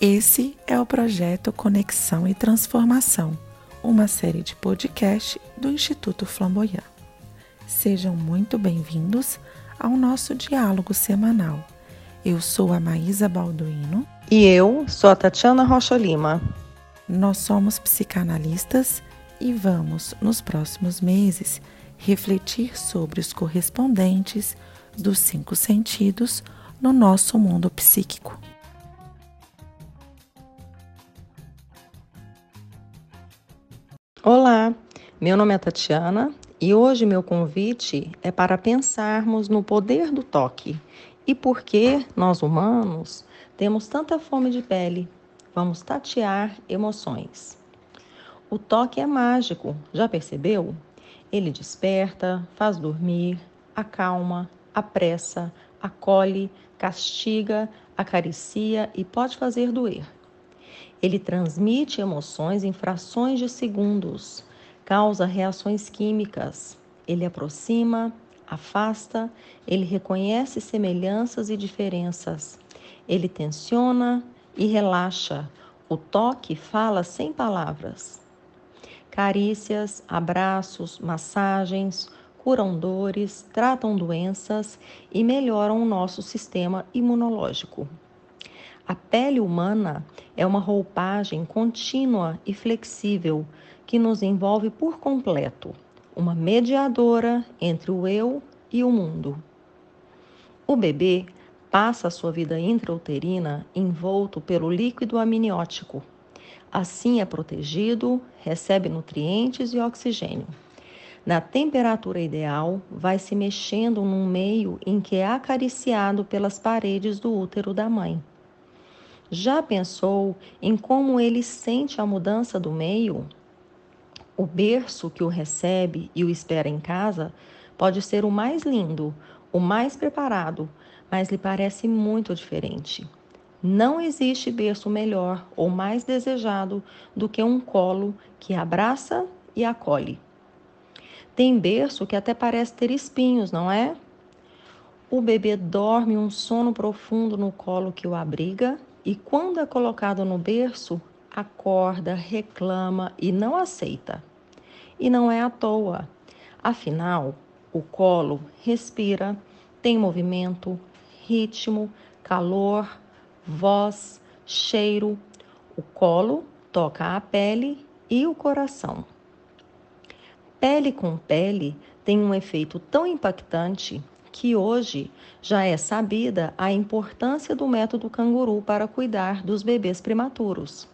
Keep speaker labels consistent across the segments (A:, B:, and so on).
A: Esse é o projeto Conexão e Transformação, uma série de podcast do Instituto Flamboyant. Sejam muito bem-vindos ao nosso diálogo semanal. Eu sou a Maísa Balduino.
B: E eu sou a Tatiana Rocha Lima.
A: Nós somos psicanalistas e vamos, nos próximos meses, refletir sobre os correspondentes dos cinco sentidos no nosso mundo psíquico.
B: Olá, meu nome é Tatiana e hoje meu convite é para pensarmos no poder do toque e por que nós humanos temos tanta fome de pele. Vamos tatear emoções. O toque é mágico, já percebeu? Ele desperta, faz dormir, acalma, apressa, acolhe, castiga, acaricia e pode fazer doer. Ele transmite emoções em frações de segundos, causa reações químicas. Ele aproxima, afasta, ele reconhece semelhanças e diferenças. Ele tensiona e relaxa. O toque fala sem palavras. Carícias, abraços, massagens curam dores, tratam doenças e melhoram o nosso sistema imunológico. A pele humana é uma roupagem contínua e flexível que nos envolve por completo, uma mediadora entre o eu e o mundo. O bebê passa a sua vida intrauterina envolto pelo líquido amniótico. Assim é protegido, recebe nutrientes e oxigênio. Na temperatura ideal, vai se mexendo num meio em que é acariciado pelas paredes do útero da mãe. Já pensou em como ele sente a mudança do meio? O berço que o recebe e o espera em casa pode ser o mais lindo, o mais preparado, mas lhe parece muito diferente. Não existe berço melhor ou mais desejado do que um colo que abraça e acolhe. Tem berço que até parece ter espinhos, não é? O bebê dorme um sono profundo no colo que o abriga e quando é colocado no berço, acorda, reclama e não aceita. E não é à toa. Afinal, o colo respira, tem movimento, ritmo, calor, voz, cheiro. O colo toca a pele e o coração. Pele com pele tem um efeito tão impactante que hoje já é sabida a importância do método canguru para cuidar dos bebês prematuros.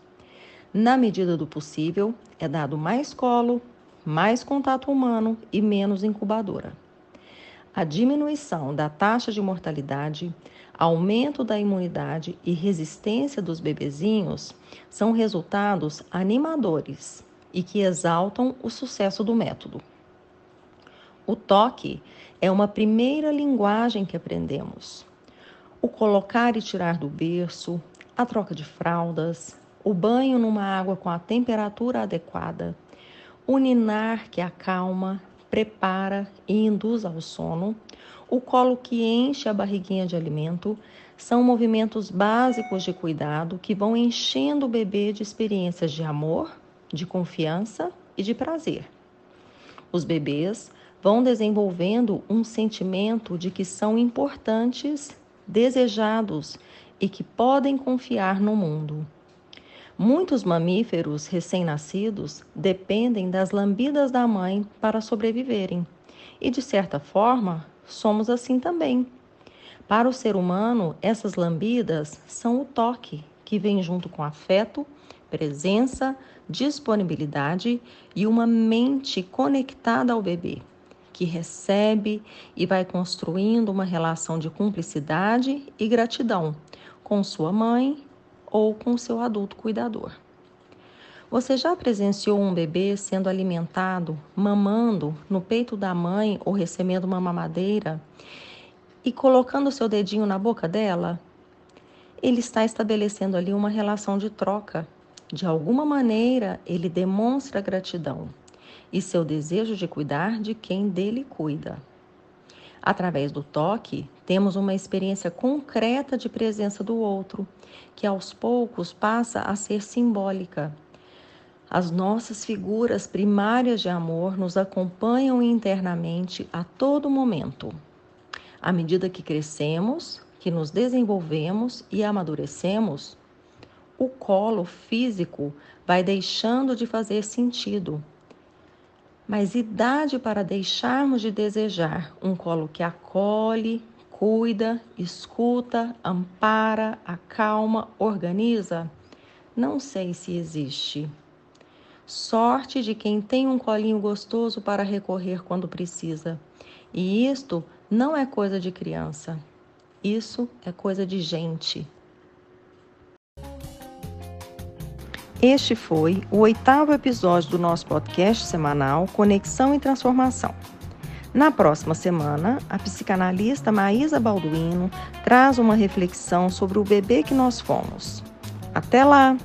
B: Na medida do possível, é dado mais colo, mais contato humano e menos incubadora. A diminuição da taxa de mortalidade, aumento da imunidade e resistência dos bebezinhos são resultados animadores e que exaltam o sucesso do método. O toque é uma primeira linguagem que aprendemos. O colocar e tirar do berço, a troca de fraldas, o banho numa água com a temperatura adequada, o ninar que acalma, prepara e induz ao sono, o colo que enche a barriguinha de alimento, são movimentos básicos de cuidado que vão enchendo o bebê de experiências de amor, de confiança e de prazer. Os bebês vão desenvolvendo um sentimento de que são importantes, desejados e que podem confiar no mundo. Muitos mamíferos recém-nascidos dependem das lambidas da mãe para sobreviverem. E, de certa forma, somos assim também. Para o ser humano, essas lambidas são o toque que vem junto com afeto, presença, disponibilidade e uma mente conectada ao bebê que recebe e vai construindo uma relação de cumplicidade e gratidão com sua mãe ou com seu adulto cuidador. Você já presenciou um bebê sendo alimentado, mamando no peito da mãe ou recebendo uma mamadeira e colocando seu dedinho na boca dela? Ele está estabelecendo ali uma relação de troca. De alguma maneira, ele demonstra gratidão e seu desejo de cuidar de quem dele cuida. Através do toque, temos uma experiência concreta de presença do outro, que aos poucos passa a ser simbólica. As nossas figuras primárias de amor nos acompanham internamente a todo momento. À medida que crescemos, que nos desenvolvemos e amadurecemos, o colo físico vai deixando de fazer sentido mas idade para deixarmos de desejar um colo que acolhe, cuida, escuta, ampara, acalma, organiza? Não sei se existe. Sorte de quem tem um colinho gostoso para recorrer quando precisa. E isto não é coisa de criança. Isso é coisa de gente. Este foi o oitavo episódio do nosso podcast semanal Conexão e Transformação. Na próxima semana, a psicanalista Maísa Balduino traz uma reflexão sobre o bebê que nós fomos. Até lá!